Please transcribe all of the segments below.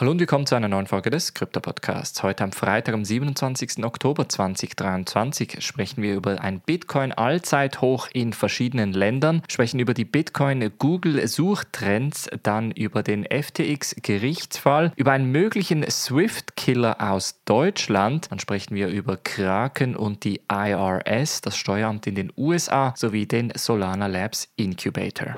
Hallo und willkommen zu einer neuen Folge des Krypto-Podcasts. Heute am Freitag, am 27. Oktober 2023, sprechen wir über ein Bitcoin-Allzeithoch in verschiedenen Ländern, sprechen über die Bitcoin-Google-Suchtrends, dann über den FTX-Gerichtsfall, über einen möglichen Swift-Killer aus Deutschland, dann sprechen wir über Kraken und die IRS, das Steueramt in den USA, sowie den Solana Labs Incubator.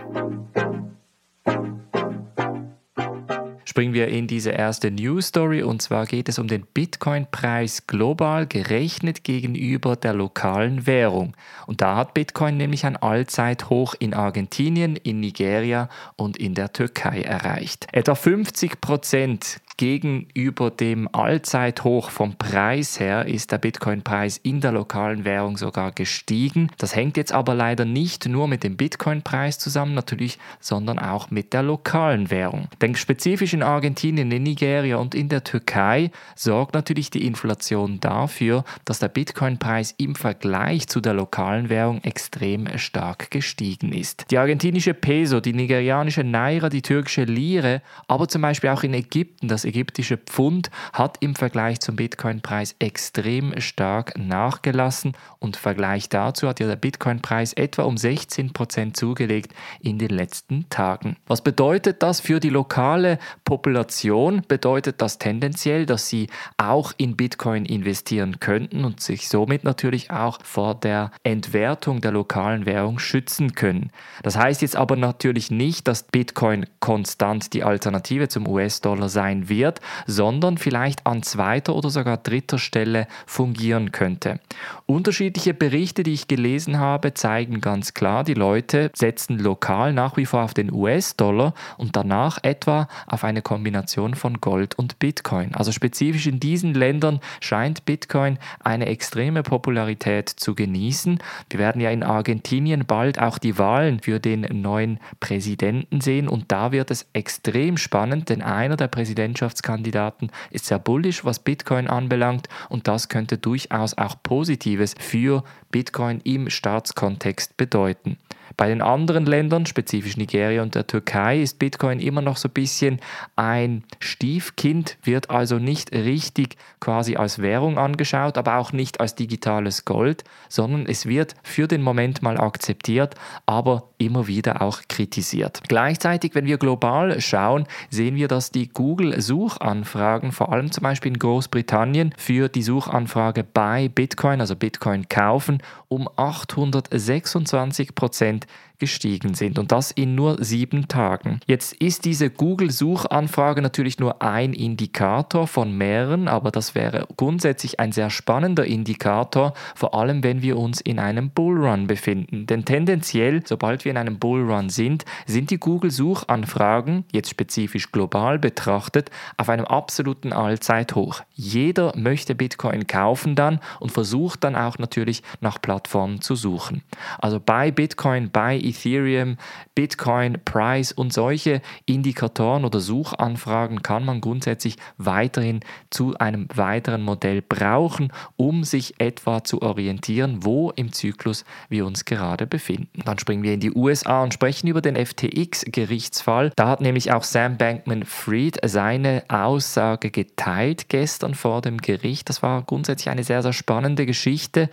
Springen wir in diese erste News Story und zwar geht es um den Bitcoin-Preis global gerechnet gegenüber der lokalen Währung. Und da hat Bitcoin nämlich ein Allzeithoch in Argentinien, in Nigeria und in der Türkei erreicht. Etwa 50 Prozent gegenüber dem Allzeithoch vom Preis her ist der Bitcoin-Preis in der lokalen Währung sogar gestiegen. Das hängt jetzt aber leider nicht nur mit dem Bitcoin-Preis zusammen, natürlich, sondern auch mit der lokalen Währung. Denn spezifisch in Argentinien, in Nigeria und in der Türkei sorgt natürlich die Inflation dafür, dass der Bitcoin-Preis im Vergleich zu der lokalen Währung extrem stark gestiegen ist. Die argentinische Peso, die nigerianische Naira, die türkische Lire, aber zum Beispiel auch in Ägypten, das ägyptische Pfund hat im Vergleich zum Bitcoin-Preis extrem stark nachgelassen und im Vergleich dazu hat ja der Bitcoin-Preis etwa um 16% zugelegt in den letzten Tagen. Was bedeutet das für die lokale Population? Bedeutet das tendenziell, dass sie auch in Bitcoin investieren könnten und sich somit natürlich auch vor der Entwertung der lokalen Währung schützen können. Das heißt jetzt aber natürlich nicht, dass Bitcoin konstant die Alternative zum US-Dollar sein wird wird, sondern vielleicht an zweiter oder sogar dritter Stelle fungieren könnte. Unterschiedliche Berichte, die ich gelesen habe, zeigen ganz klar, die Leute setzen lokal nach wie vor auf den US-Dollar und danach etwa auf eine Kombination von Gold und Bitcoin. Also spezifisch in diesen Ländern scheint Bitcoin eine extreme Popularität zu genießen. Wir werden ja in Argentinien bald auch die Wahlen für den neuen Präsidenten sehen und da wird es extrem spannend, denn einer der Präsidentschaften Präsidentschaftskandidaten ist sehr bullisch, was Bitcoin anbelangt und das könnte durchaus auch Positives für Bitcoin im Staatskontext bedeuten. Bei den anderen Ländern, spezifisch Nigeria und der Türkei, ist Bitcoin immer noch so ein bisschen ein Stiefkind, wird also nicht richtig quasi als Währung angeschaut, aber auch nicht als digitales Gold, sondern es wird für den Moment mal akzeptiert, aber immer wieder auch kritisiert. Gleichzeitig, wenn wir global schauen, sehen wir, dass die Google-Suchanfragen, vor allem zum Beispiel in Großbritannien, für die Suchanfrage bei Bitcoin, also Bitcoin kaufen, um 826 Prozent and gestiegen sind und das in nur sieben Tagen. Jetzt ist diese Google-Suchanfrage natürlich nur ein Indikator von mehreren, aber das wäre grundsätzlich ein sehr spannender Indikator, vor allem wenn wir uns in einem Bullrun befinden. Denn tendenziell, sobald wir in einem Bullrun sind, sind die Google-Suchanfragen, jetzt spezifisch global betrachtet, auf einem absoluten Allzeithoch. Jeder möchte Bitcoin kaufen dann und versucht dann auch natürlich nach Plattformen zu suchen. Also bei Bitcoin, bei Ethereum, Bitcoin, Price und solche Indikatoren oder Suchanfragen kann man grundsätzlich weiterhin zu einem weiteren Modell brauchen, um sich etwa zu orientieren, wo im Zyklus wir uns gerade befinden. Dann springen wir in die USA und sprechen über den FTX-Gerichtsfall. Da hat nämlich auch Sam Bankman-Fried seine Aussage geteilt gestern vor dem Gericht. Das war grundsätzlich eine sehr, sehr spannende Geschichte,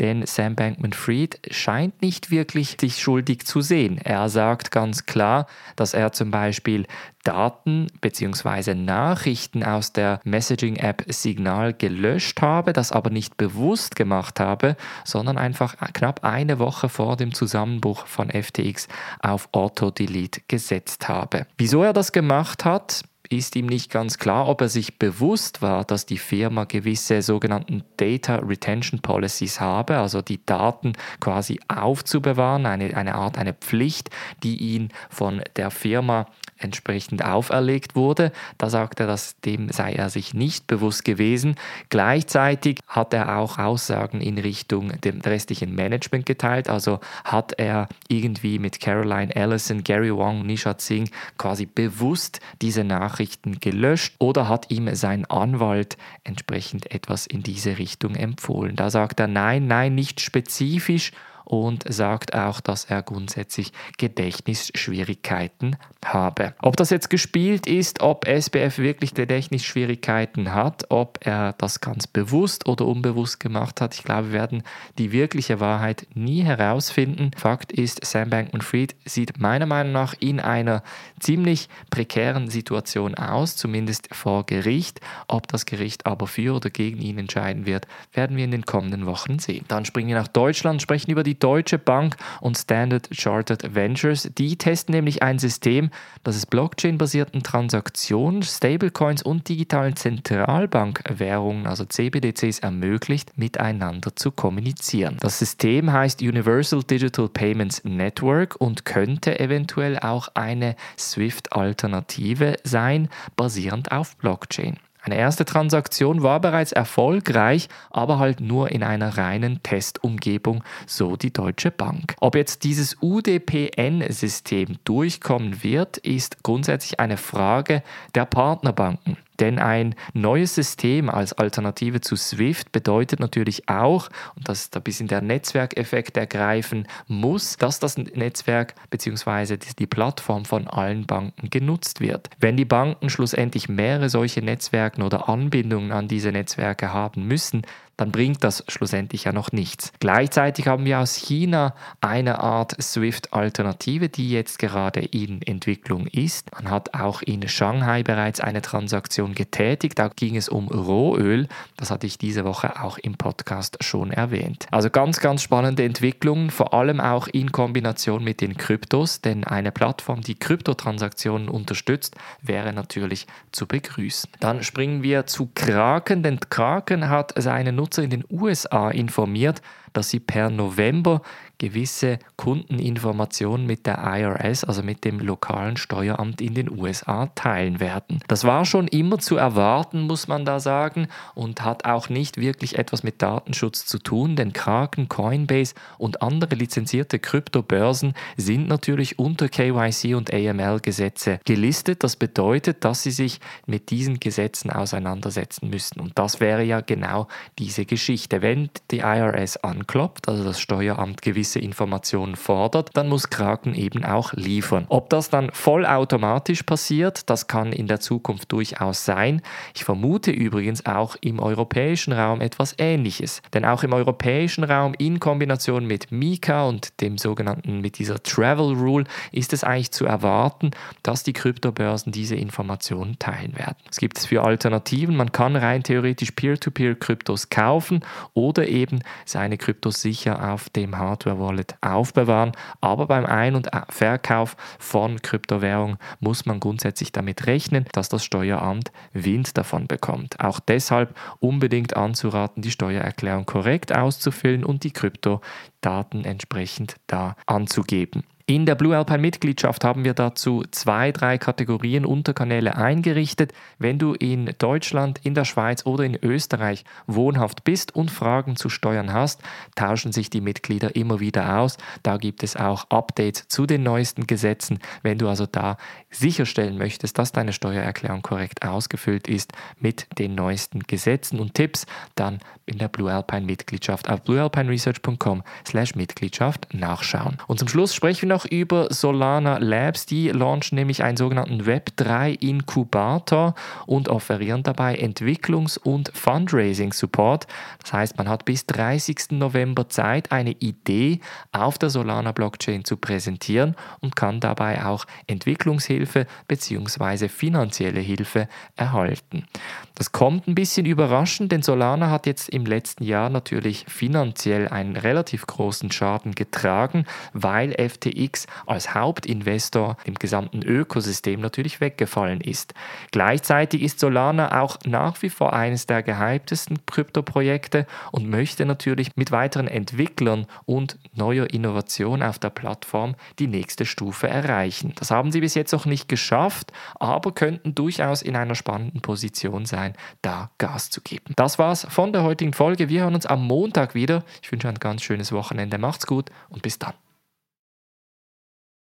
denn Sam Bankman-Fried scheint nicht wirklich sich schuldig zu sehen. Er sagt ganz klar, dass er zum Beispiel Daten bzw. Nachrichten aus der Messaging-App Signal gelöscht habe, das aber nicht bewusst gemacht habe, sondern einfach knapp eine Woche vor dem Zusammenbruch von FTX auf Auto-Delete gesetzt habe. Wieso er das gemacht hat, ist ihm nicht ganz klar, ob er sich bewusst war, dass die Firma gewisse sogenannten Data Retention Policies habe, also die Daten quasi aufzubewahren, eine, eine Art, eine Pflicht, die ihn von der Firma entsprechend auferlegt wurde. Da sagt er, dass dem sei er sich nicht bewusst gewesen. Gleichzeitig hat er auch Aussagen in Richtung dem restlichen Management geteilt. Also hat er irgendwie mit Caroline Ellison, Gary Wong, Nishat Singh quasi bewusst diese Nachrichten gelöscht oder hat ihm sein Anwalt entsprechend etwas in diese Richtung empfohlen. Da sagt er, nein, nein, nicht spezifisch und sagt auch, dass er grundsätzlich Gedächtnisschwierigkeiten habe. Ob das jetzt gespielt ist, ob SBF wirklich Gedächtnisschwierigkeiten hat, ob er das ganz bewusst oder unbewusst gemacht hat, ich glaube, wir werden die wirkliche Wahrheit nie herausfinden. Fakt ist, Sam Bankman-Fried sieht meiner Meinung nach in einer ziemlich prekären Situation aus, zumindest vor Gericht. Ob das Gericht aber für oder gegen ihn entscheiden wird, werden wir in den kommenden Wochen sehen. Dann springen wir nach Deutschland, sprechen über die Deutsche Bank und Standard Chartered Ventures. Die testen nämlich ein System, das es Blockchain-basierten Transaktionen, Stablecoins und digitalen Zentralbankwährungen, also CBDCs, ermöglicht, miteinander zu kommunizieren. Das System heißt Universal Digital Payments Network und könnte eventuell auch eine SWIFT-Alternative sein, basierend auf Blockchain. Eine erste Transaktion war bereits erfolgreich, aber halt nur in einer reinen Testumgebung, so die Deutsche Bank. Ob jetzt dieses UDPN-System durchkommen wird, ist grundsätzlich eine Frage der Partnerbanken. Denn ein neues System als Alternative zu SWIFT bedeutet natürlich auch, und dass da ein bisschen der Netzwerkeffekt ergreifen muss, dass das Netzwerk bzw. die Plattform von allen Banken genutzt wird. Wenn die Banken schlussendlich mehrere solche Netzwerke oder Anbindungen an diese Netzwerke haben müssen, dann bringt das schlussendlich ja noch nichts. Gleichzeitig haben wir aus China eine Art SWIFT-Alternative, die jetzt gerade in Entwicklung ist. Man hat auch in Shanghai bereits eine Transaktion getätigt. Da ging es um Rohöl. Das hatte ich diese Woche auch im Podcast schon erwähnt. Also ganz, ganz spannende Entwicklungen, vor allem auch in Kombination mit den Kryptos, denn eine Plattform, die Kryptotransaktionen unterstützt, wäre natürlich zu begrüßen. Dann springen wir zu Kraken, denn Kraken hat seine Nutzer in den USA informiert, dass sie per November gewisse Kundeninformationen mit der IRS, also mit dem lokalen Steueramt in den USA, teilen werden. Das war schon immer zu erwarten, muss man da sagen, und hat auch nicht wirklich etwas mit Datenschutz zu tun, denn Kraken, Coinbase und andere lizenzierte Kryptobörsen sind natürlich unter KYC und AML-Gesetze gelistet. Das bedeutet, dass sie sich mit diesen Gesetzen auseinandersetzen müssen. Und das wäre ja genau diese Geschichte. Wenn die IRS anklopft, also das Steueramt gewisse gewisse Informationen fordert, dann muss Kraken eben auch liefern. Ob das dann vollautomatisch passiert, das kann in der Zukunft durchaus sein. Ich vermute übrigens auch im europäischen Raum etwas Ähnliches. Denn auch im europäischen Raum in Kombination mit Mika und dem sogenannten, mit dieser Travel Rule, ist es eigentlich zu erwarten, dass die Kryptobörsen diese Informationen teilen werden. Es gibt es für Alternativen. Man kann rein theoretisch Peer-to-Peer-Kryptos kaufen oder eben seine Kryptos sicher auf dem Hardware Wallet aufbewahren. Aber beim Ein- und Verkauf von Kryptowährungen muss man grundsätzlich damit rechnen, dass das Steueramt Wind davon bekommt. Auch deshalb unbedingt anzuraten, die Steuererklärung korrekt auszufüllen und die Kryptodaten entsprechend da anzugeben. In der Blue Alpine Mitgliedschaft haben wir dazu zwei, drei Kategorien Unterkanäle eingerichtet. Wenn du in Deutschland, in der Schweiz oder in Österreich wohnhaft bist und Fragen zu Steuern hast, tauschen sich die Mitglieder immer wieder aus. Da gibt es auch Updates zu den neuesten Gesetzen. Wenn du also da sicherstellen möchtest, dass deine Steuererklärung korrekt ausgefüllt ist mit den neuesten Gesetzen und Tipps, dann in der Blue Alpine Mitgliedschaft auf bluealpineresearch.com slash Mitgliedschaft nachschauen. Und zum Schluss sprechen wir noch über Solana Labs. Die launchen nämlich einen sogenannten Web3 Inkubator und offerieren dabei Entwicklungs- und Fundraising-Support. Das heißt, man hat bis 30. November Zeit, eine Idee auf der Solana Blockchain zu präsentieren und kann dabei auch Entwicklungshilfe bzw. finanzielle Hilfe erhalten. Das kommt ein bisschen überraschend, denn Solana hat jetzt im letzten Jahr natürlich finanziell einen relativ großen Schaden getragen, weil FTX FTX als Hauptinvestor im gesamten Ökosystem natürlich weggefallen ist. Gleichzeitig ist Solana auch nach wie vor eines der gehyptesten Kryptoprojekte und möchte natürlich mit weiteren Entwicklern und neuer Innovation auf der Plattform die nächste Stufe erreichen. Das haben sie bis jetzt noch nicht geschafft, aber könnten durchaus in einer spannenden Position sein, da Gas zu geben. Das war's von der heutigen Folge. Wir hören uns am Montag wieder. Ich wünsche ein ganz schönes Wochenende. Macht's gut und bis dann.